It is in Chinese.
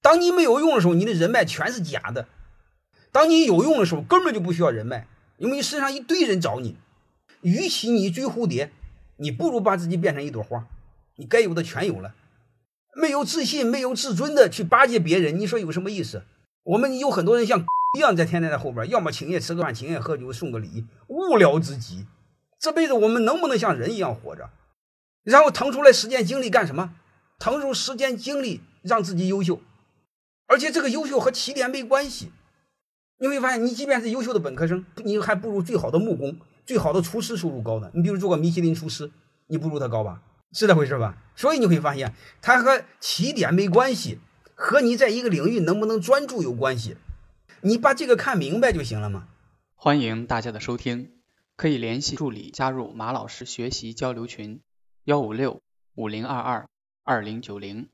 当你没有用的时候，你的人脉全是假的；当你有用的时候，根本就不需要人脉，因为你身上一堆人找你。与其你追蝴蝶，你不如把自己变成一朵花，你该有的全有了。没有自信、没有自尊的去巴结别人，你说有什么意思？我们有很多人像 一样在天天在后边，要么请夜吃个饭，请夜喝酒，送个礼，无聊至极。这辈子我们能不能像人一样活着？然后腾出来时间精力干什么？腾出时间精力让自己优秀，而且这个优秀和起点没关系。你会发现，你即便是优秀的本科生，你还不如最好的木工、最好的厨师收入高呢。你比如做个米其林厨师，你不如他高吧？是这回事吧？所以你会发现，它和起点没关系，和你在一个领域能不能专注有关系。你把这个看明白就行了嘛。欢迎大家的收听，可以联系助理加入马老师学习交流群：幺五六五零二二二零九零。